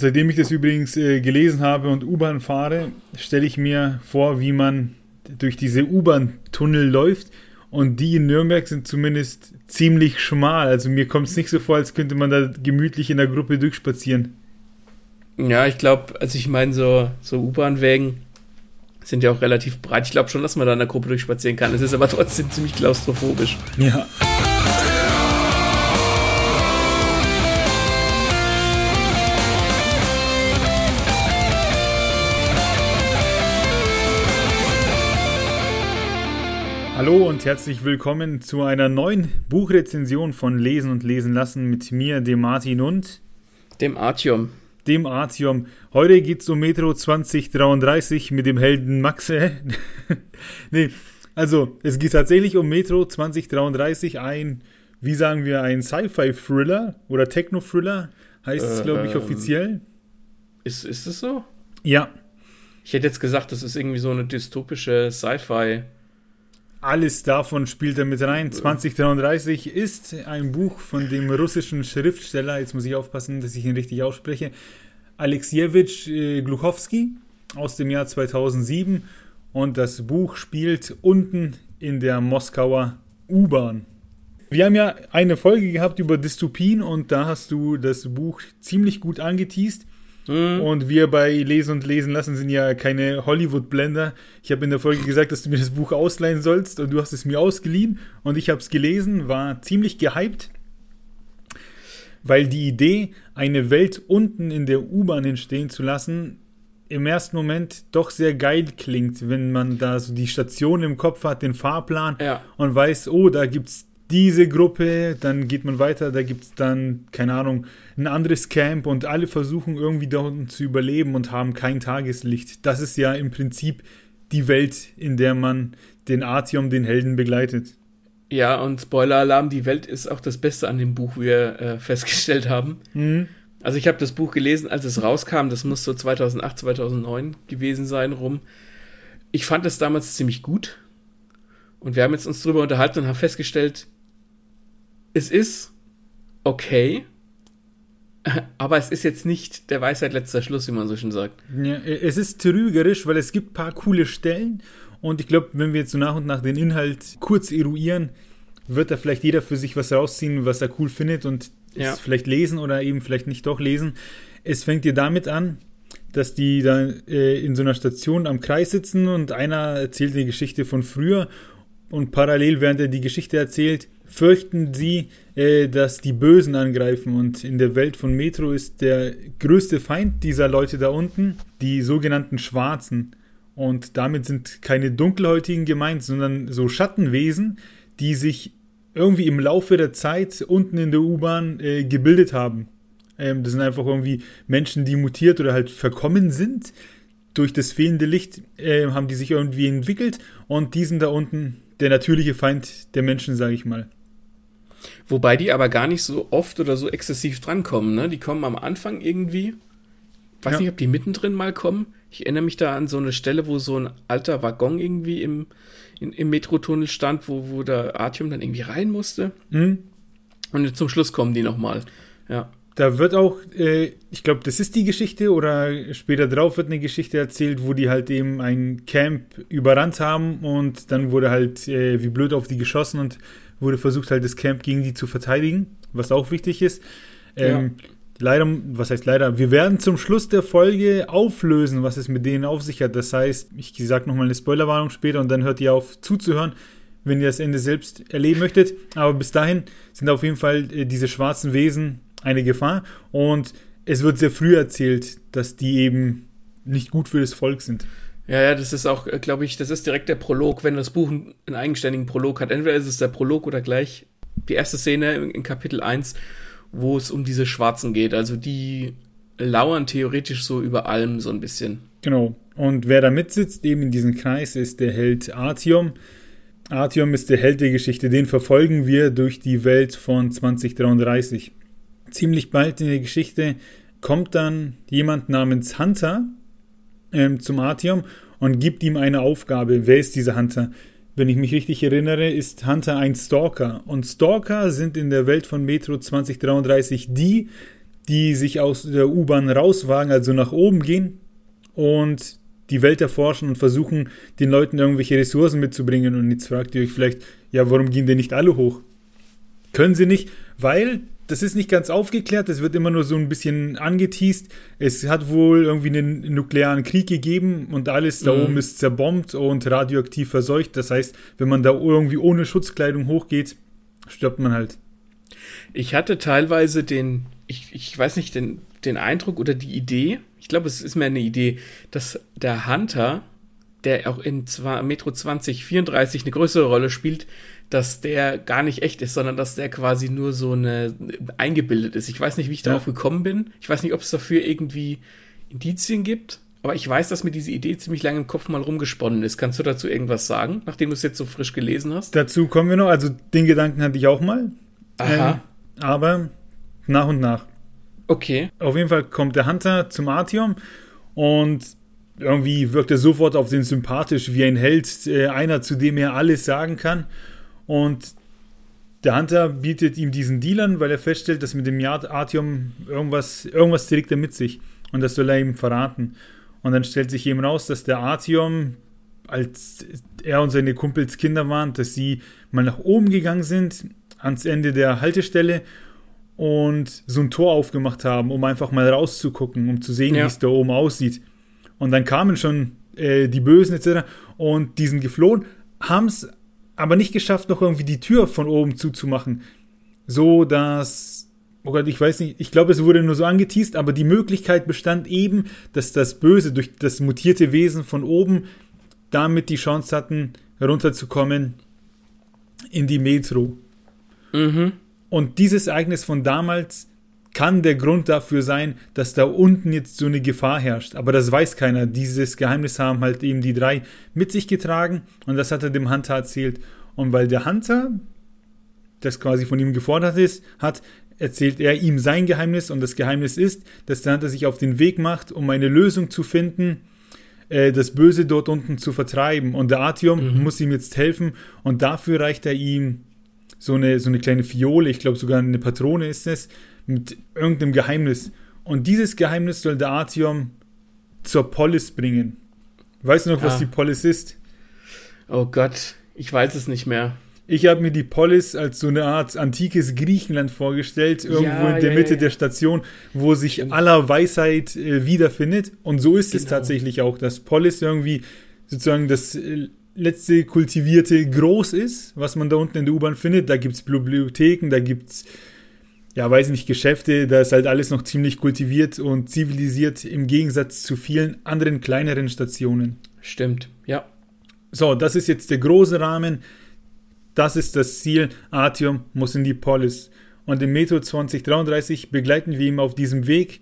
Seitdem ich das übrigens äh, gelesen habe und U-Bahn fahre, stelle ich mir vor, wie man durch diese U-Bahn-Tunnel läuft. Und die in Nürnberg sind zumindest ziemlich schmal. Also mir kommt es nicht so vor, als könnte man da gemütlich in der Gruppe durchspazieren. Ja, ich glaube, also ich meine, so, so U-Bahn-Wägen sind ja auch relativ breit. Ich glaube schon, dass man da in der Gruppe durchspazieren kann. Es ist aber trotzdem ziemlich klaustrophobisch. Ja. Hallo und herzlich willkommen zu einer neuen Buchrezension von Lesen und Lesen lassen mit mir, dem Martin und dem Artyom. Dem Artyom. Heute geht es um Metro 2033 mit dem Helden Maxe. nee, also es geht tatsächlich um Metro 2033, ein, wie sagen wir, ein Sci-Fi-Thriller oder Techno-Thriller, heißt äh, es, glaube ich, ähm, offiziell. Ist, ist es so? Ja. Ich hätte jetzt gesagt, das ist irgendwie so eine dystopische Sci-Fi- alles davon spielt er mit rein. 2033 ist ein Buch von dem russischen Schriftsteller, jetzt muss ich aufpassen, dass ich ihn richtig ausspreche, Alexejewitsch äh, Gluchowski aus dem Jahr 2007. Und das Buch spielt unten in der Moskauer U-Bahn. Wir haben ja eine Folge gehabt über Dystopien und da hast du das Buch ziemlich gut angeteased. Mhm. Und wir bei Lesen und Lesen lassen sind ja keine Hollywood-Blender. Ich habe in der Folge gesagt, dass du mir das Buch ausleihen sollst und du hast es mir ausgeliehen und ich habe es gelesen, war ziemlich gehypt, weil die Idee, eine Welt unten in der U-Bahn entstehen zu lassen, im ersten Moment doch sehr geil klingt, wenn man da so die Station im Kopf hat, den Fahrplan ja. und weiß, oh, da gibt es diese Gruppe, dann geht man weiter, da gibt es dann, keine Ahnung, ein anderes Camp und alle versuchen irgendwie da unten zu überleben und haben kein Tageslicht. Das ist ja im Prinzip die Welt, in der man den Artyom, den Helden, begleitet. Ja, und Spoiler-Alarm, die Welt ist auch das Beste an dem Buch, wie wir äh, festgestellt haben. Mhm. Also ich habe das Buch gelesen, als es rauskam, das muss so 2008, 2009 gewesen sein rum. Ich fand es damals ziemlich gut. Und wir haben jetzt uns drüber unterhalten und haben festgestellt, es ist okay, aber es ist jetzt nicht der Weisheit letzter Schluss, wie man so schön sagt. Ja, es ist trügerisch, weil es gibt ein paar coole Stellen und ich glaube, wenn wir jetzt so nach und nach den Inhalt kurz eruieren, wird da vielleicht jeder für sich was rausziehen, was er cool findet und ja. es vielleicht lesen oder eben vielleicht nicht doch lesen. Es fängt dir damit an, dass die da äh, in so einer Station am Kreis sitzen und einer erzählt die Geschichte von früher und parallel, während er die Geschichte erzählt, fürchten sie, äh, dass die Bösen angreifen. Und in der Welt von Metro ist der größte Feind dieser Leute da unten die sogenannten Schwarzen. Und damit sind keine Dunkelhäutigen gemeint, sondern so Schattenwesen, die sich irgendwie im Laufe der Zeit unten in der U-Bahn äh, gebildet haben. Ähm, das sind einfach irgendwie Menschen, die mutiert oder halt verkommen sind. Durch das fehlende Licht äh, haben die sich irgendwie entwickelt und die sind da unten der natürliche Feind der Menschen, sage ich mal. Wobei die aber gar nicht so oft oder so exzessiv drankommen, ne? Die kommen am Anfang irgendwie. Weiß ja. nicht, ob die mittendrin mal kommen. Ich erinnere mich da an so eine Stelle, wo so ein alter Waggon irgendwie im, in, im Metrotunnel stand, wo, wo der Artium dann irgendwie rein musste. Mhm. Und zum Schluss kommen die nochmal. Ja. Da wird auch, äh, ich glaube, das ist die Geschichte oder später drauf wird eine Geschichte erzählt, wo die halt eben ein Camp überrannt haben und dann wurde halt äh, wie blöd auf die geschossen und wurde versucht, halt das Camp gegen die zu verteidigen, was auch wichtig ist. Ähm, ja. Leider, was heißt leider? Wir werden zum Schluss der Folge auflösen, was es mit denen auf sich hat. Das heißt, ich sage nochmal eine Spoilerwarnung später und dann hört ihr auf zuzuhören, wenn ihr das Ende selbst erleben möchtet. Aber bis dahin sind auf jeden Fall äh, diese schwarzen Wesen eine Gefahr und es wird sehr früh erzählt, dass die eben nicht gut für das Volk sind. Ja, ja, das ist auch, äh, glaube ich, das ist direkt der Prolog, wenn das Buch einen eigenständigen Prolog hat. Entweder ist es der Prolog oder gleich die erste Szene in Kapitel 1, wo es um diese Schwarzen geht. Also die lauern theoretisch so über allem so ein bisschen. Genau. Und wer da mitsitzt, eben in diesem Kreis, ist der Held Artyom. Artyom ist der Held der Geschichte. Den verfolgen wir durch die Welt von 2033. Ziemlich bald in der Geschichte kommt dann jemand namens Hunter, ähm, zum Artyom und gibt ihm eine Aufgabe. Wer ist dieser Hunter? Wenn ich mich richtig erinnere, ist Hunter ein Stalker. Und Stalker sind in der Welt von Metro 2033 die, die sich aus der U-Bahn rauswagen, also nach oben gehen und die Welt erforschen und versuchen, den Leuten irgendwelche Ressourcen mitzubringen. Und jetzt fragt ihr euch vielleicht, ja, warum gehen denn nicht alle hoch? Können sie nicht, weil das ist nicht ganz aufgeklärt, es wird immer nur so ein bisschen angeteased. Es hat wohl irgendwie einen nuklearen Krieg gegeben und alles da mhm. oben ist zerbombt und radioaktiv verseucht. Das heißt, wenn man da irgendwie ohne Schutzkleidung hochgeht, stirbt man halt. Ich hatte teilweise den, ich, ich weiß nicht, den, den Eindruck oder die Idee, ich glaube, es ist mehr eine Idee, dass der Hunter, der auch in Metro 2034 eine größere Rolle spielt, dass der gar nicht echt ist, sondern dass der quasi nur so eine eingebildet ist. Ich weiß nicht, wie ich darauf gekommen bin. Ich weiß nicht, ob es dafür irgendwie Indizien gibt. Aber ich weiß, dass mir diese Idee ziemlich lange im Kopf mal rumgesponnen ist. Kannst du dazu irgendwas sagen, nachdem du es jetzt so frisch gelesen hast? Dazu kommen wir noch. Also den Gedanken hatte ich auch mal. Aha. Ähm, aber nach und nach. Okay. Auf jeden Fall kommt der Hunter zum Artium und irgendwie wirkt er sofort auf den sympathisch wie ein Held, äh, einer, zu dem er alles sagen kann. Und der Hunter bietet ihm diesen Deal an, weil er feststellt, dass mit dem Artium irgendwas, irgendwas trägt er mit sich. Und das soll er ihm verraten. Und dann stellt sich eben raus, dass der Artium, als er und seine Kumpels Kinder waren, dass sie mal nach oben gegangen sind, ans Ende der Haltestelle und so ein Tor aufgemacht haben, um einfach mal rauszugucken, um zu sehen, ja. wie es da oben aussieht. Und dann kamen schon äh, die Bösen etc. und die sind geflohen, haben es aber nicht geschafft, noch irgendwie die Tür von oben zuzumachen. So dass, oh Gott, ich weiß nicht, ich glaube, es wurde nur so angeteased, aber die Möglichkeit bestand eben, dass das Böse durch das mutierte Wesen von oben damit die Chance hatten, herunterzukommen in die Metro. Mhm. Und dieses Ereignis von damals kann der Grund dafür sein, dass da unten jetzt so eine Gefahr herrscht. Aber das weiß keiner. Dieses Geheimnis haben halt eben die drei mit sich getragen und das hat er dem Hunter erzählt. Und weil der Hunter das quasi von ihm gefordert ist, hat, erzählt er ihm sein Geheimnis und das Geheimnis ist, dass der Hunter sich auf den Weg macht, um eine Lösung zu finden, äh, das Böse dort unten zu vertreiben. Und der Artium mhm. muss ihm jetzt helfen und dafür reicht er ihm so eine, so eine kleine Fiole, ich glaube sogar eine Patrone ist es, mit irgendeinem Geheimnis. Und dieses Geheimnis soll der Artium zur Polis bringen. Weißt du noch, was ah. die Polis ist? Oh Gott, ich weiß es nicht mehr. Ich habe mir die Polis als so eine Art antikes Griechenland vorgestellt, irgendwo ja, in der ja, Mitte ja. der Station, wo sich Stimmt. aller Weisheit äh, wiederfindet. Und so ist genau. es tatsächlich auch, dass Polis irgendwie sozusagen das äh, letzte kultivierte Groß ist, was man da unten in der U-Bahn findet. Da gibt es Bibliotheken, da gibt es, ja, weiß nicht, Geschäfte, da ist halt alles noch ziemlich kultiviert und zivilisiert im Gegensatz zu vielen anderen kleineren Stationen. Stimmt, ja. So, das ist jetzt der große Rahmen. Das ist das Ziel. Artium muss in die Polis. Und im Metro 2033 begleiten wir ihn auf diesem Weg.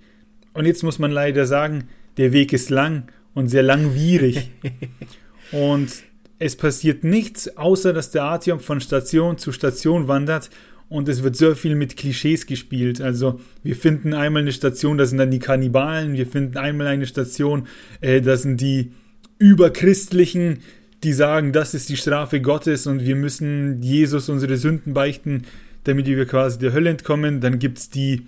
Und jetzt muss man leider sagen, der Weg ist lang und sehr langwierig. und es passiert nichts, außer dass der Artyom von Station zu Station wandert und es wird sehr viel mit Klischees gespielt. Also wir finden einmal eine Station, da sind dann die Kannibalen, wir finden einmal eine Station, äh, da sind die Überchristlichen, die sagen, das ist die Strafe Gottes und wir müssen Jesus unsere Sünden beichten, damit wir quasi der Hölle entkommen. Dann gibt es die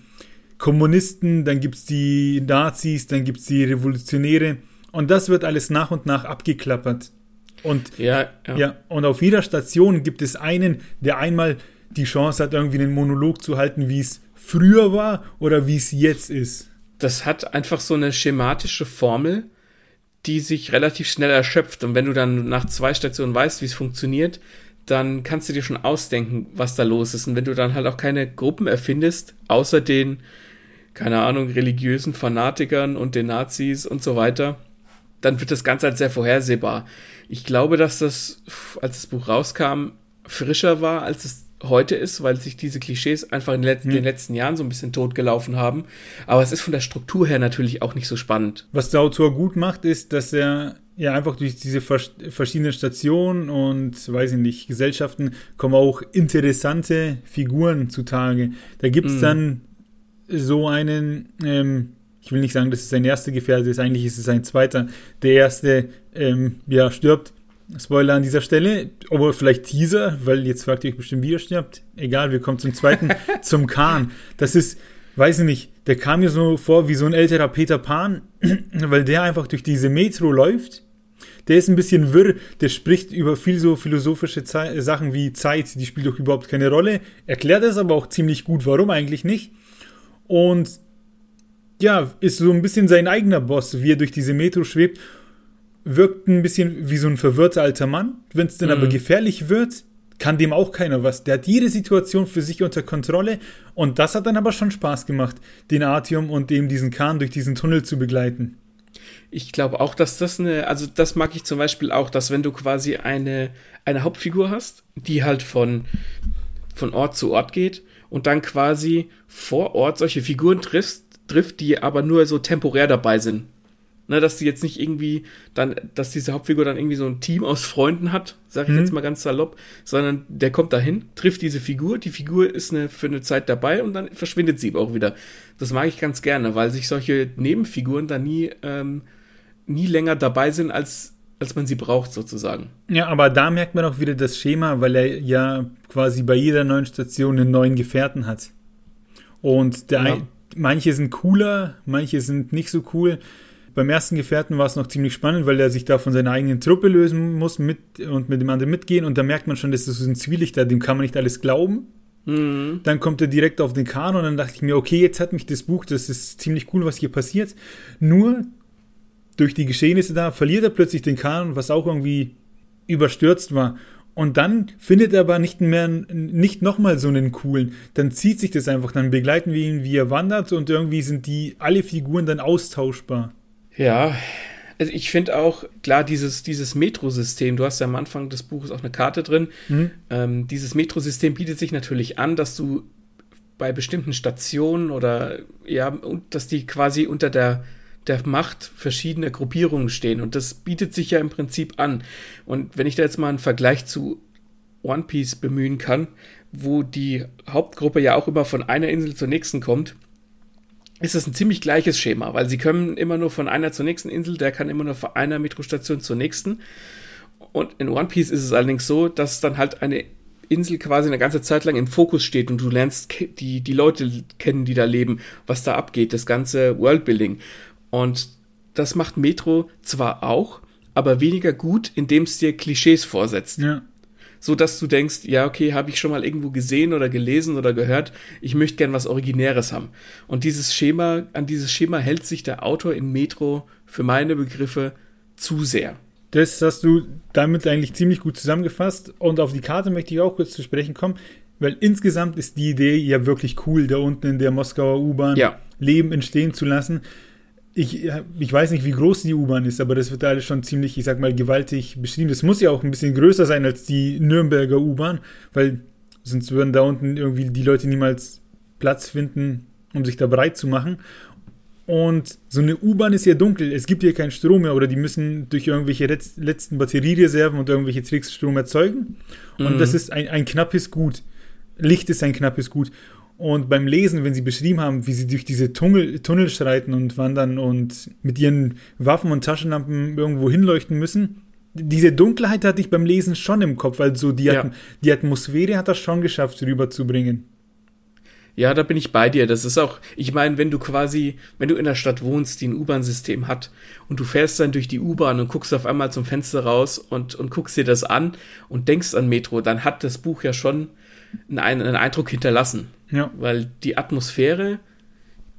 Kommunisten, dann gibt es die Nazis, dann gibt es die Revolutionäre. Und das wird alles nach und nach abgeklappert. Und, ja, ja. ja, und auf jeder Station gibt es einen, der einmal die Chance hat, irgendwie einen Monolog zu halten, wie es früher war oder wie es jetzt ist. Das hat einfach so eine schematische Formel, die sich relativ schnell erschöpft. Und wenn du dann nach zwei Stationen weißt, wie es funktioniert, dann kannst du dir schon ausdenken, was da los ist. Und wenn du dann halt auch keine Gruppen erfindest, außer den, keine Ahnung, religiösen Fanatikern und den Nazis und so weiter, dann wird das Ganze halt sehr vorhersehbar. Ich glaube, dass das, als das Buch rauskam, frischer war, als es heute ist, weil sich diese Klischees einfach in den, letzten, hm. den letzten Jahren so ein bisschen totgelaufen haben. Aber es ist von der Struktur her natürlich auch nicht so spannend. Was der Autor gut macht, ist, dass er ja einfach durch diese verschiedenen Stationen und, weiß ich nicht, Gesellschaften kommen auch interessante Figuren zutage. Da gibt es mm. dann so einen, ähm, ich will nicht sagen, dass es sein erster Gefährte ist, eigentlich ist es sein zweiter. Der erste, ähm, ja, stirbt. Spoiler an dieser Stelle, aber vielleicht Teaser, weil jetzt fragt ihr euch bestimmt, wie er stirbt. Egal, wir kommen zum zweiten, zum Khan. Das ist, weiß ich nicht, der kam mir so vor wie so ein älterer Peter Pan, weil der einfach durch diese Metro läuft. Der ist ein bisschen wirr, der spricht über viel so philosophische Ze Sachen wie Zeit, die spielt doch überhaupt keine Rolle, erklärt es aber auch ziemlich gut, warum eigentlich nicht. Und ja, ist so ein bisschen sein eigener Boss, wie er durch diese Metro schwebt wirkt ein bisschen wie so ein verwirrter alter Mann. Wenn es dann mhm. aber gefährlich wird, kann dem auch keiner was. Der hat jede Situation für sich unter Kontrolle und das hat dann aber schon Spaß gemacht, den Artium und eben diesen Kahn durch diesen Tunnel zu begleiten. Ich glaube auch, dass das eine, also das mag ich zum Beispiel auch, dass wenn du quasi eine, eine Hauptfigur hast, die halt von, von Ort zu Ort geht und dann quasi vor Ort solche Figuren triffst, trifft, die aber nur so temporär dabei sind. Ne, dass die jetzt nicht irgendwie dann, dass diese Hauptfigur dann irgendwie so ein Team aus Freunden hat, sag ich mhm. jetzt mal ganz salopp, sondern der kommt dahin, trifft diese Figur, die Figur ist eine, für eine Zeit dabei und dann verschwindet sie auch wieder. Das mag ich ganz gerne, weil sich solche Nebenfiguren da nie, ähm, nie länger dabei sind, als, als man sie braucht, sozusagen. Ja, aber da merkt man auch wieder das Schema, weil er ja quasi bei jeder neuen Station einen neuen Gefährten hat. Und der ja. ein, manche sind cooler, manche sind nicht so cool beim ersten Gefährten war es noch ziemlich spannend, weil er sich da von seiner eigenen Truppe lösen muss mit, und mit dem anderen mitgehen. Und da merkt man schon, dass das so ein Zwielicht da, dem kann man nicht alles glauben. Mhm. Dann kommt er direkt auf den Kahn und dann dachte ich mir, okay, jetzt hat mich das Buch, das ist ziemlich cool, was hier passiert. Nur durch die Geschehnisse da verliert er plötzlich den Kahn, was auch irgendwie überstürzt war. Und dann findet er aber nicht mehr, nicht nochmal so einen coolen. Dann zieht sich das einfach, dann begleiten wir ihn, wie er wandert und irgendwie sind die, alle Figuren dann austauschbar. Ja, also ich finde auch, klar, dieses, dieses Metro-System, du hast ja am Anfang des Buches auch eine Karte drin, mhm. ähm, dieses Metro-System bietet sich natürlich an, dass du bei bestimmten Stationen oder ja, dass die quasi unter der, der Macht verschiedener Gruppierungen stehen. Und das bietet sich ja im Prinzip an. Und wenn ich da jetzt mal einen Vergleich zu One Piece bemühen kann, wo die Hauptgruppe ja auch immer von einer Insel zur nächsten kommt, ist es ein ziemlich gleiches Schema, weil sie können immer nur von einer zur nächsten Insel, der kann immer nur von einer Metrostation zur nächsten. Und in One Piece ist es allerdings so, dass dann halt eine Insel quasi eine ganze Zeit lang im Fokus steht und du lernst die, die Leute kennen, die da leben, was da abgeht, das ganze Worldbuilding. Und das macht Metro zwar auch, aber weniger gut, indem es dir Klischees vorsetzt. Ja so dass du denkst, ja, okay, habe ich schon mal irgendwo gesehen oder gelesen oder gehört, ich möchte gern was Originäres haben. Und dieses Schema, an dieses Schema hält sich der Autor in Metro für meine Begriffe zu sehr. Das hast du damit eigentlich ziemlich gut zusammengefasst. Und auf die Karte möchte ich auch kurz zu sprechen kommen, weil insgesamt ist die Idee ja wirklich cool, da unten in der Moskauer U-Bahn ja. Leben entstehen zu lassen ich, ich weiß nicht, wie groß die U-Bahn ist, aber das wird alles schon ziemlich, ich sag mal, gewaltig beschrieben. Das muss ja auch ein bisschen größer sein als die Nürnberger U-Bahn, weil sonst würden da unten irgendwie die Leute niemals Platz finden, um sich da breit zu machen. Und so eine U-Bahn ist ja dunkel, es gibt hier keinen Strom mehr oder die müssen durch irgendwelche letzten Batteriereserven und irgendwelche Tricks Strom erzeugen. Und mhm. das ist ein, ein knappes Gut. Licht ist ein knappes Gut. Und beim Lesen, wenn sie beschrieben haben, wie sie durch diese Tunnel, Tunnel schreiten und wandern und mit ihren Waffen und Taschenlampen irgendwo hinleuchten müssen, diese Dunkelheit hatte ich beim Lesen schon im Kopf. Also die, ja. die Atmosphäre hat das schon geschafft, rüberzubringen. Ja, da bin ich bei dir. Das ist auch, ich meine, wenn du quasi, wenn du in der Stadt wohnst, die ein U-Bahn-System hat und du fährst dann durch die U-Bahn und guckst auf einmal zum Fenster raus und, und guckst dir das an und denkst an Metro, dann hat das Buch ja schon einen, einen Eindruck hinterlassen. Ja. Weil die Atmosphäre,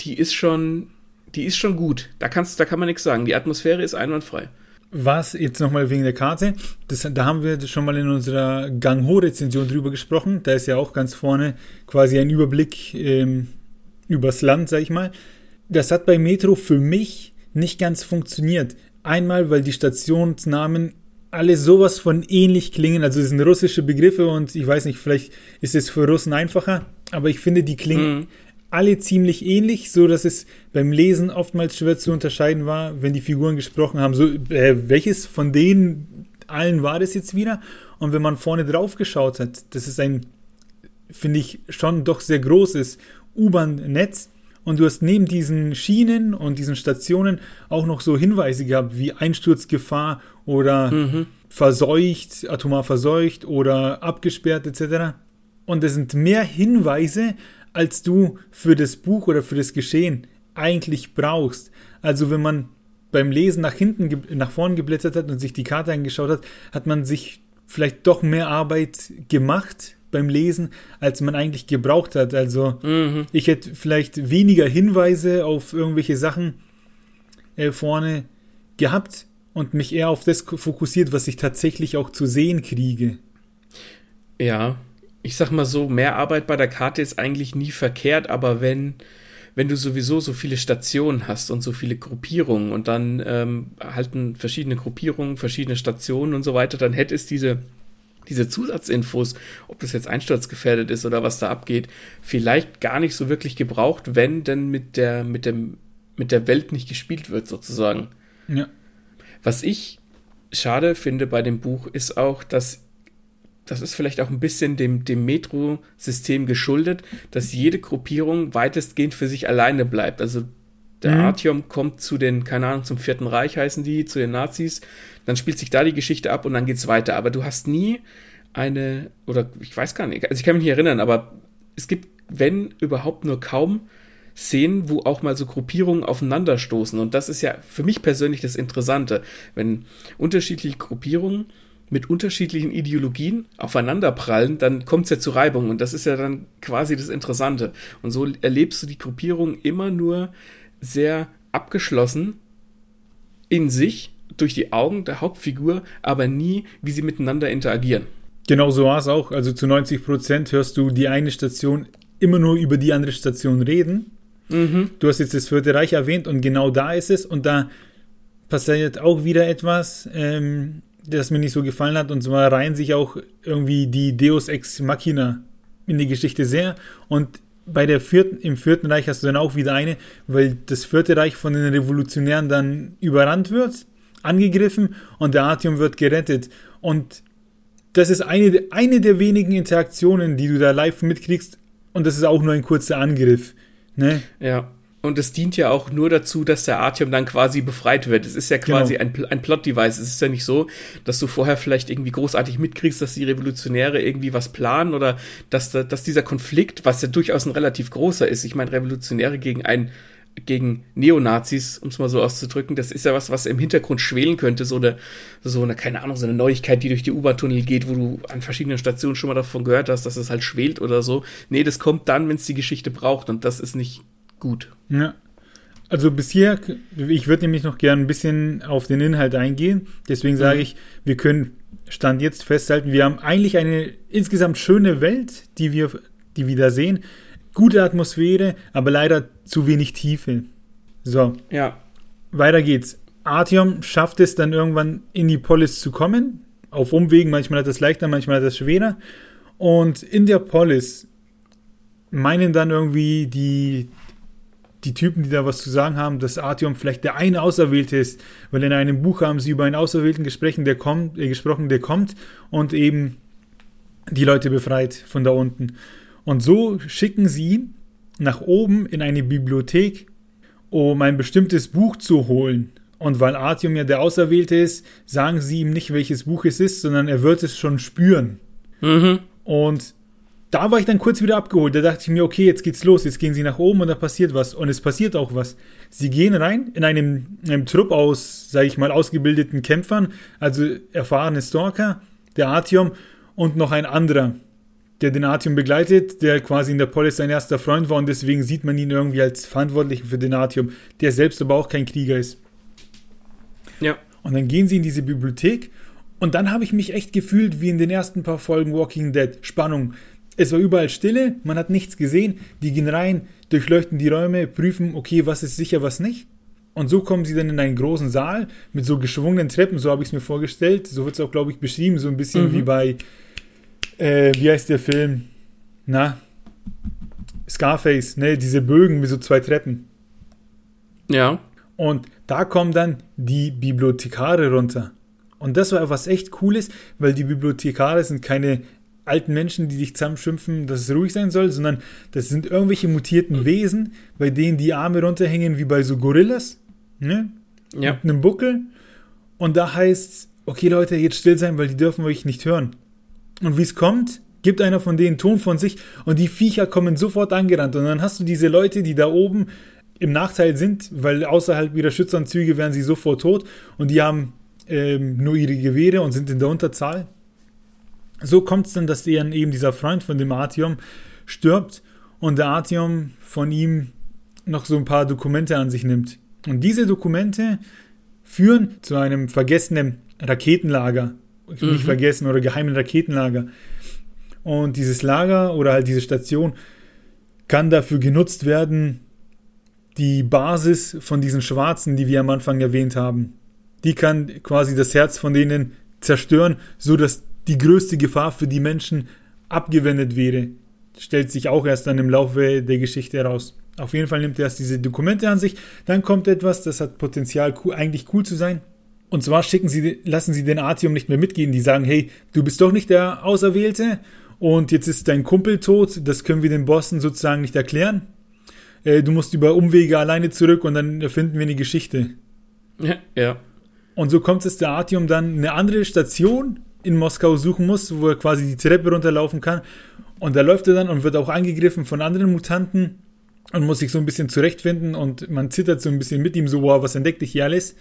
die ist schon, die ist schon gut. Da kannst, da kann man nichts sagen. Die Atmosphäre ist einwandfrei. Was jetzt nochmal wegen der Karte, das, da haben wir schon mal in unserer Gang Ho-Rezension drüber gesprochen. Da ist ja auch ganz vorne quasi ein Überblick ähm, übers Land, sag ich mal. Das hat bei Metro für mich nicht ganz funktioniert. Einmal, weil die Stationsnamen alle sowas von ähnlich klingen. Also es sind russische Begriffe und ich weiß nicht, vielleicht ist es für Russen einfacher, aber ich finde, die klingen mhm. alle ziemlich ähnlich, so dass es beim Lesen oftmals schwer zu unterscheiden war, wenn die Figuren gesprochen haben, so äh, welches von denen allen war das jetzt wieder? Und wenn man vorne drauf geschaut hat, das ist ein, finde ich, schon doch sehr großes U-Bahn-Netz. Und du hast neben diesen Schienen und diesen Stationen auch noch so Hinweise gehabt, wie Einsturzgefahr oder mhm. verseucht, atomar verseucht oder abgesperrt etc. Und es sind mehr Hinweise als du für das Buch oder für das Geschehen eigentlich brauchst. Also wenn man beim Lesen nach hinten, nach vorn geblättert hat und sich die Karte angeschaut hat, hat man sich vielleicht doch mehr Arbeit gemacht beim Lesen, als man eigentlich gebraucht hat. Also mhm. ich hätte vielleicht weniger Hinweise auf irgendwelche Sachen äh, vorne gehabt und mich eher auf das fokussiert, was ich tatsächlich auch zu sehen kriege. Ja, ich sag mal so, mehr Arbeit bei der Karte ist eigentlich nie verkehrt, aber wenn, wenn du sowieso so viele Stationen hast und so viele Gruppierungen und dann ähm, halten verschiedene Gruppierungen, verschiedene Stationen und so weiter, dann hätte es diese, diese Zusatzinfos, ob das jetzt einsturzgefährdet ist oder was da abgeht, vielleicht gar nicht so wirklich gebraucht, wenn denn mit der, mit dem, mit der Welt nicht gespielt wird, sozusagen. Ja. Was ich schade finde bei dem Buch, ist auch, dass das ist vielleicht auch ein bisschen dem, dem Metro-System geschuldet, dass jede Gruppierung weitestgehend für sich alleine bleibt. Also der mhm. Artyom kommt zu den, keine Ahnung, zum Vierten Reich heißen die, zu den Nazis, dann spielt sich da die Geschichte ab und dann geht's weiter. Aber du hast nie eine, oder ich weiß gar nicht, also ich kann mich nicht erinnern, aber es gibt, wenn überhaupt nur kaum Szenen, wo auch mal so Gruppierungen aufeinanderstoßen. Und das ist ja für mich persönlich das Interessante, wenn unterschiedliche Gruppierungen mit unterschiedlichen Ideologien aufeinanderprallen, dann kommt es ja zu Reibung und das ist ja dann quasi das Interessante. Und so erlebst du die Gruppierung immer nur sehr abgeschlossen in sich durch die Augen der Hauptfigur, aber nie, wie sie miteinander interagieren. Genau so war es auch. Also zu 90 Prozent hörst du die eine Station immer nur über die andere Station reden. Mhm. Du hast jetzt das Vierte Reich erwähnt und genau da ist es und da passiert auch wieder etwas. Ähm, das mir nicht so gefallen hat. Und zwar reihen sich auch irgendwie die Deus Ex Machina in die Geschichte sehr. Und bei der vierten, im vierten Reich hast du dann auch wieder eine, weil das vierte Reich von den Revolutionären dann überrannt wird, angegriffen und der Artium wird gerettet. Und das ist eine, eine der wenigen Interaktionen, die du da live mitkriegst. Und das ist auch nur ein kurzer Angriff. Ne? Ja. Und es dient ja auch nur dazu, dass der Artyom dann quasi befreit wird. Es ist ja quasi genau. ein, ein Plot-Device. Es ist ja nicht so, dass du vorher vielleicht irgendwie großartig mitkriegst, dass die Revolutionäre irgendwie was planen oder dass, dass dieser Konflikt, was ja durchaus ein relativ großer ist, ich meine, Revolutionäre gegen ein gegen Neonazis, um es mal so auszudrücken, das ist ja was, was im Hintergrund schwelen könnte, so eine, so eine, keine Ahnung, so eine Neuigkeit, die durch die U-Bahn-Tunnel geht, wo du an verschiedenen Stationen schon mal davon gehört hast, dass es halt schwelt oder so. Nee, das kommt dann, wenn es die Geschichte braucht und das ist nicht gut. Ja. Also bis hier, ich würde nämlich noch gerne ein bisschen auf den Inhalt eingehen. Deswegen sage mhm. ich, wir können Stand jetzt festhalten, wir haben eigentlich eine insgesamt schöne Welt, die wir, die wir da sehen. Gute Atmosphäre, aber leider zu wenig Tiefe. So. Ja. Weiter geht's. Artyom schafft es dann irgendwann in die Polis zu kommen. Auf Umwegen, manchmal hat es leichter, manchmal hat es schwerer. Und in der Polis meinen dann irgendwie die, die Typen, die da was zu sagen haben, dass Artyom vielleicht der eine Auserwählte ist, weil in einem Buch haben sie über einen Auserwählten gesprochen, der kommt, äh, gesprochen, der kommt und eben die Leute befreit von da unten. Und so schicken sie ihn nach oben in eine Bibliothek, um ein bestimmtes Buch zu holen. Und weil Artyom ja der Auserwählte ist, sagen sie ihm nicht, welches Buch es ist, sondern er wird es schon spüren. Mhm. Und da war ich dann kurz wieder abgeholt. Da dachte ich mir, okay, jetzt geht's los. Jetzt gehen sie nach oben und da passiert was. Und es passiert auch was. Sie gehen rein in einem, in einem Trupp aus, sage ich mal, ausgebildeten Kämpfern, also erfahrene Stalker, der Artyom und noch ein anderer, der den Artyom begleitet, der quasi in der Polis sein erster Freund war und deswegen sieht man ihn irgendwie als Verantwortlichen für den Artyom, der selbst aber auch kein Krieger ist. Ja. Und dann gehen sie in diese Bibliothek und dann habe ich mich echt gefühlt wie in den ersten paar Folgen Walking Dead. Spannung. Es war überall Stille, man hat nichts gesehen. Die gehen rein, durchleuchten die Räume, prüfen, okay, was ist sicher, was nicht. Und so kommen sie dann in einen großen Saal mit so geschwungenen Treppen, so habe ich es mir vorgestellt. So wird es auch, glaube ich, beschrieben, so ein bisschen mhm. wie bei, äh, wie heißt der Film? Na, Scarface, ne, diese Bögen mit so zwei Treppen. Ja. Und da kommen dann die Bibliothekare runter. Und das war etwas echt Cooles, weil die Bibliothekare sind keine alten Menschen, die dich zusammenschimpfen, dass es ruhig sein soll, sondern das sind irgendwelche mutierten Wesen, bei denen die Arme runterhängen wie bei so Gorillas, ne? Ja. Mit einem Buckel. Und da heißt okay Leute, jetzt still sein, weil die dürfen euch nicht hören. Und wie es kommt, gibt einer von denen Ton von sich und die Viecher kommen sofort angerannt. Und dann hast du diese Leute, die da oben im Nachteil sind, weil außerhalb ihrer Schützanzüge wären sie sofort tot und die haben ähm, nur ihre Gewehre und sind in der Unterzahl. So kommt es dann, dass dann eben dieser Freund von dem Artyom stirbt und der Artyom von ihm noch so ein paar Dokumente an sich nimmt. Und diese Dokumente führen zu einem vergessenen Raketenlager. Mhm. Nicht vergessen oder geheimen Raketenlager. Und dieses Lager oder halt diese Station kann dafür genutzt werden, die Basis von diesen Schwarzen, die wir am Anfang erwähnt haben. Die kann quasi das Herz von denen zerstören, so dass die größte Gefahr für die Menschen abgewendet wäre. Stellt sich auch erst dann im Laufe der Geschichte heraus. Auf jeden Fall nimmt er erst diese Dokumente an sich, dann kommt etwas, das hat Potenzial, eigentlich cool zu sein. Und zwar schicken sie, lassen sie den Artium nicht mehr mitgehen. Die sagen, hey, du bist doch nicht der Auserwählte und jetzt ist dein Kumpel tot. Das können wir den Bossen sozusagen nicht erklären. Äh, du musst über Umwege alleine zurück und dann erfinden wir eine Geschichte. Ja, ja. Und so kommt es, der Artium dann eine andere Station in Moskau suchen muss, wo er quasi die Treppe runterlaufen kann. Und da läuft er dann und wird auch angegriffen von anderen Mutanten und muss sich so ein bisschen zurechtfinden und man zittert so ein bisschen mit ihm so, wow, was entdeckt ich hier alles?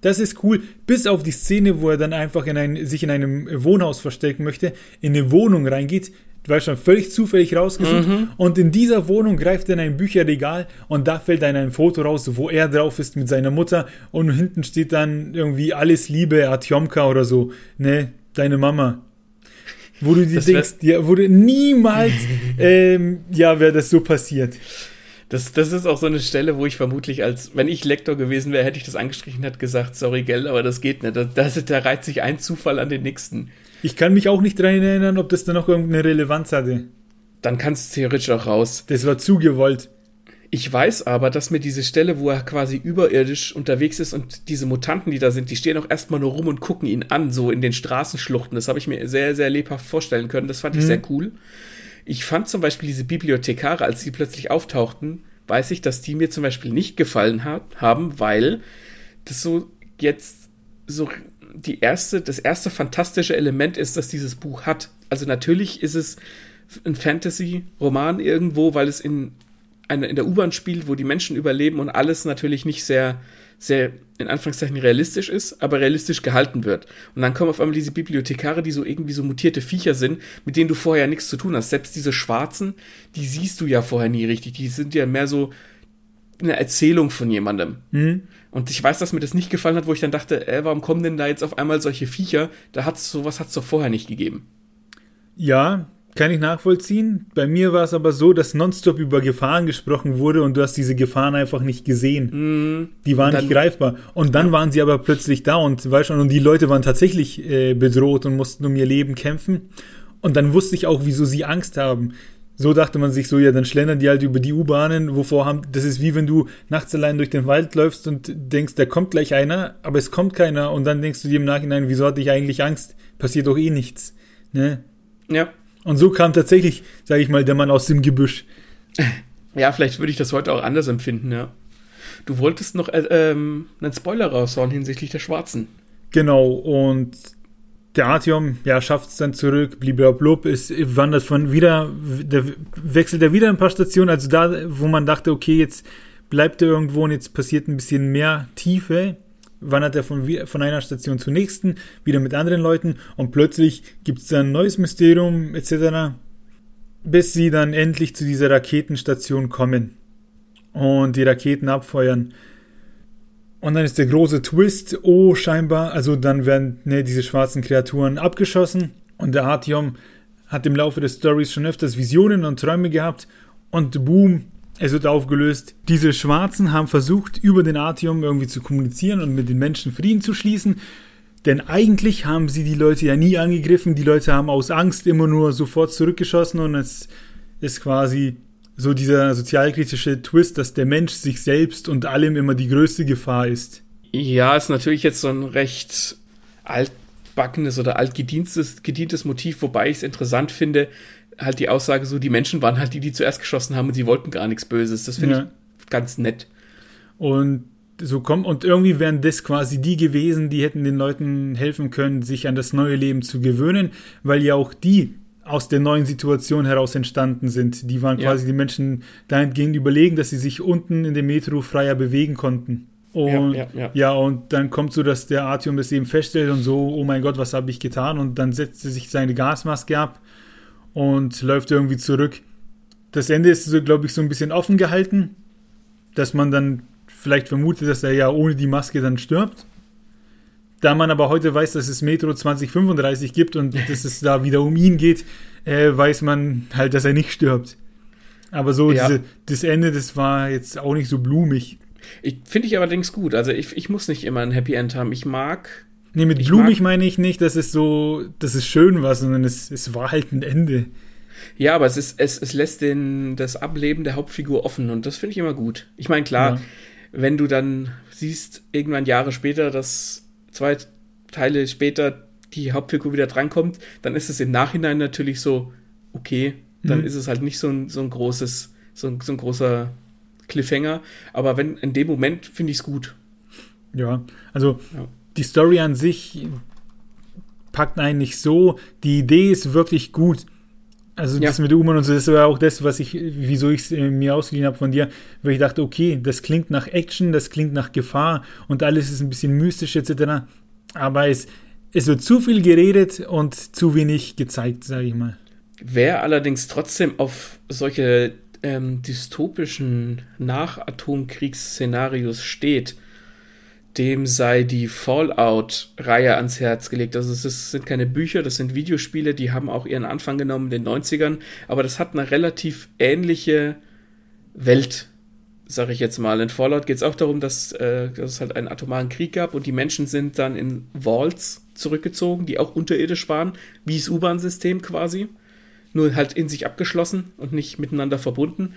Das ist cool, bis auf die Szene, wo er dann einfach in ein, sich in einem Wohnhaus verstecken möchte, in eine Wohnung reingeht, war schon völlig zufällig rausgesucht. Mhm. Und in dieser Wohnung greift er in ein Bücherregal und da fällt dann ein Foto raus, wo er drauf ist mit seiner Mutter und hinten steht dann irgendwie alles Liebe, Atjomka oder so. Ne, deine Mama. Wo du dir das denkst, ja, wurde niemals, ähm, ja, wäre das so passiert. Das, das ist auch so eine Stelle, wo ich vermutlich als, wenn ich Lektor gewesen wäre, hätte ich das angestrichen, hätte gesagt, sorry, gell, aber das geht nicht. Da, da reiht sich ein Zufall an den nächsten. Ich kann mich auch nicht daran erinnern, ob das da noch irgendeine Relevanz hatte. Dann kannst du theoretisch auch raus. Das war zugewollt. Ich weiß aber, dass mir diese Stelle, wo er quasi überirdisch unterwegs ist und diese Mutanten, die da sind, die stehen auch erstmal nur rum und gucken ihn an, so in den Straßenschluchten. Das habe ich mir sehr, sehr lebhaft vorstellen können. Das fand ich mhm. sehr cool. Ich fand zum Beispiel diese Bibliothekare, als sie plötzlich auftauchten, weiß ich, dass die mir zum Beispiel nicht gefallen hat, haben, weil das so jetzt so die erste, das erste fantastische Element ist, das dieses Buch hat. Also natürlich ist es ein Fantasy-Roman irgendwo, weil es in, eine, in der U-Bahn spielt, wo die Menschen überleben und alles natürlich nicht sehr, sehr, in Anführungszeichen, realistisch ist, aber realistisch gehalten wird. Und dann kommen auf einmal diese Bibliothekare, die so irgendwie so mutierte Viecher sind, mit denen du vorher nichts zu tun hast. Selbst diese Schwarzen, die siehst du ja vorher nie richtig. Die sind ja mehr so eine Erzählung von jemandem. Mhm. Und ich weiß, dass mir das nicht gefallen hat, wo ich dann dachte, äh, warum kommen denn da jetzt auf einmal solche Viecher? Da hat's sowas hat's doch vorher nicht gegeben. Ja, kann ich nachvollziehen. Bei mir war es aber so, dass nonstop über Gefahren gesprochen wurde und du hast diese Gefahren einfach nicht gesehen. Mm, die waren dann, nicht greifbar. Und dann ja. waren sie aber plötzlich da und weißt schon, und die Leute waren tatsächlich äh, bedroht und mussten um ihr Leben kämpfen. Und dann wusste ich auch, wieso sie Angst haben. So dachte man sich so, ja, dann schlendern die halt über die U-Bahnen, wovor haben, das ist wie wenn du nachts allein durch den Wald läufst und denkst, da kommt gleich einer, aber es kommt keiner und dann denkst du dir im Nachhinein, wieso hatte ich eigentlich Angst? Passiert doch eh nichts, ne? Ja. Und so kam tatsächlich, sage ich mal, der Mann aus dem Gebüsch. Ja, vielleicht würde ich das heute auch anders empfinden, ja. Du wolltest noch äh, ähm, einen Spoiler raushauen hinsichtlich der Schwarzen. Genau, und der Artyom, ja, schafft es dann zurück, blub, ist, wandert von wieder, der wechselt er wieder ein paar Stationen, also da, wo man dachte, okay, jetzt bleibt er irgendwo und jetzt passiert ein bisschen mehr Tiefe, wandert er von, von einer Station zur nächsten, wieder mit anderen Leuten und plötzlich gibt es dann ein neues Mysterium etc., bis sie dann endlich zu dieser Raketenstation kommen und die Raketen abfeuern. Und dann ist der große Twist, oh, scheinbar, also dann werden ne, diese schwarzen Kreaturen abgeschossen und der Artyom hat im Laufe des Stories schon öfters Visionen und Träume gehabt und boom, es wird aufgelöst. Diese Schwarzen haben versucht, über den Artyom irgendwie zu kommunizieren und mit den Menschen Frieden zu schließen. Denn eigentlich haben sie die Leute ja nie angegriffen. Die Leute haben aus Angst immer nur sofort zurückgeschossen und es ist quasi so dieser sozialkritische Twist, dass der Mensch sich selbst und allem immer die größte Gefahr ist. Ja, ist natürlich jetzt so ein recht altbackenes oder altgedientes gedientes Motiv, wobei ich es interessant finde, halt die Aussage so, die Menschen waren halt die, die zuerst geschossen haben und sie wollten gar nichts Böses. Das finde ja. ich ganz nett. Und so kommt, und irgendwie wären das quasi die gewesen, die hätten den Leuten helfen können, sich an das neue Leben zu gewöhnen, weil ja auch die aus der neuen Situation heraus entstanden sind. Die waren quasi ja. die Menschen dahingehend überlegen, dass sie sich unten in dem Metro freier bewegen konnten. Und ja, ja, ja. und dann kommt so, dass der Artyom das eben feststellt und so, oh mein Gott, was habe ich getan? Und dann setzt er sich seine Gasmaske ab und läuft irgendwie zurück. Das Ende ist so, glaube ich, so ein bisschen offen gehalten, dass man dann vielleicht vermutet, dass er ja ohne die Maske dann stirbt. Da man aber heute weiß, dass es Metro 2035 gibt und dass es da wieder um ihn geht, äh, weiß man halt, dass er nicht stirbt. Aber so ja. diese, das Ende, das war jetzt auch nicht so blumig. Ich finde ich allerdings gut. Also ich, ich muss nicht immer ein Happy End haben. Ich mag. Nee, mit blumig meine ich nicht, dass es so, dass es schön war, sondern es, es war halt ein Ende. Ja, aber es, ist, es, es lässt den, das Ableben der Hauptfigur offen und das finde ich immer gut. Ich meine, klar, ja. wenn du dann siehst, irgendwann Jahre später, dass zwei Teile später die Hauptfigur wieder drankommt, dann ist es im Nachhinein natürlich so, okay, dann mhm. ist es halt nicht so ein, so ein großes, so ein, so ein großer Cliffhanger. Aber wenn in dem Moment finde ich es gut. Ja, also ja. die Story an sich packt einen nicht so. Die Idee ist wirklich gut. Also ja. das mit Uman und so, das war auch das, was ich, wieso ich es äh, mir ausgeliehen habe von dir, weil ich dachte, okay, das klingt nach Action, das klingt nach Gefahr und alles ist ein bisschen mystisch etc. Aber es, es wird zu viel geredet und zu wenig gezeigt, sage ich mal. Wer allerdings trotzdem auf solche ähm, dystopischen Nach-Atomkriegsszenarios steht, dem sei die Fallout-Reihe ans Herz gelegt. Also es ist, sind keine Bücher, das sind Videospiele, die haben auch ihren Anfang genommen in den 90ern, aber das hat eine relativ ähnliche Welt, sage ich jetzt mal. In Fallout geht es auch darum, dass, äh, dass es halt einen atomaren Krieg gab und die Menschen sind dann in Vaults zurückgezogen, die auch unterirdisch waren, wie das U-Bahn-System quasi nur halt in sich abgeschlossen und nicht miteinander verbunden.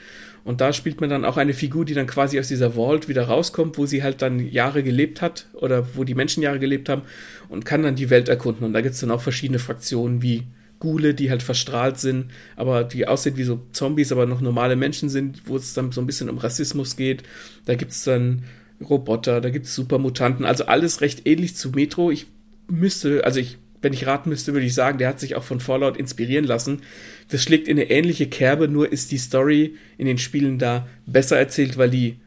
Und da spielt man dann auch eine Figur, die dann quasi aus dieser Vault wieder rauskommt, wo sie halt dann Jahre gelebt hat oder wo die Menschen Jahre gelebt haben und kann dann die Welt erkunden. Und da gibt es dann auch verschiedene Fraktionen wie Gule, die halt verstrahlt sind, aber die aussehen wie so Zombies, aber noch normale Menschen sind, wo es dann so ein bisschen um Rassismus geht. Da gibt es dann Roboter, da gibt es Supermutanten, also alles recht ähnlich zu Metro. Ich müsste, also ich wenn ich raten müsste, würde ich sagen, der hat sich auch von Fallout inspirieren lassen. Das schlägt in eine ähnliche Kerbe, nur ist die Story in den Spielen da besser erzählt, weil die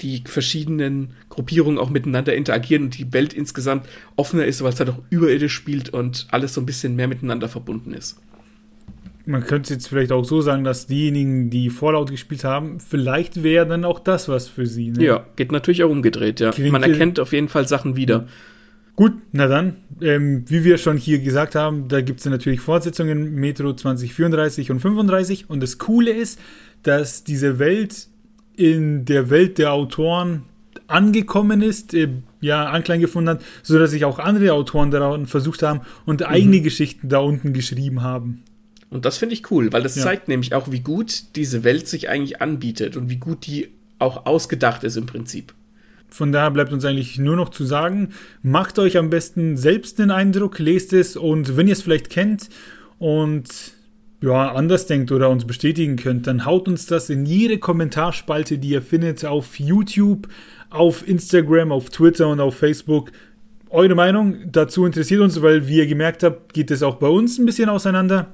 die verschiedenen Gruppierungen auch miteinander interagieren und die Welt insgesamt offener ist, weil es halt auch überirdisch spielt und alles so ein bisschen mehr miteinander verbunden ist. Man könnte jetzt vielleicht auch so sagen, dass diejenigen, die Fallout gespielt haben, vielleicht wäre dann auch das was für sie. Ne? Ja, geht natürlich auch umgedreht, ja. Klingt Man erkennt auf jeden Fall Sachen wieder. Gut, na dann, ähm, wie wir schon hier gesagt haben, da gibt es natürlich Fortsetzungen Metro 2034 und 35 und das Coole ist, dass diese Welt in der Welt der Autoren angekommen ist, äh, ja, Anklang gefunden hat, sodass sich auch andere Autoren daran versucht haben und mhm. eigene Geschichten da unten geschrieben haben. Und das finde ich cool, weil das ja. zeigt nämlich auch, wie gut diese Welt sich eigentlich anbietet und wie gut die auch ausgedacht ist im Prinzip. Von daher bleibt uns eigentlich nur noch zu sagen, macht euch am besten selbst den Eindruck, lest es und wenn ihr es vielleicht kennt und ja, anders denkt oder uns bestätigen könnt, dann haut uns das in jede Kommentarspalte, die ihr findet, auf YouTube, auf Instagram, auf Twitter und auf Facebook. Eure Meinung dazu interessiert uns, weil, wie ihr gemerkt habt, geht es auch bei uns ein bisschen auseinander.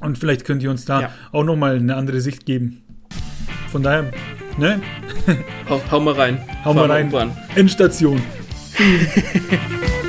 Und vielleicht könnt ihr uns da ja. auch nochmal eine andere Sicht geben. Von daher, ne? hau, hau mal rein. Hau Fahr mal rein. Endstation.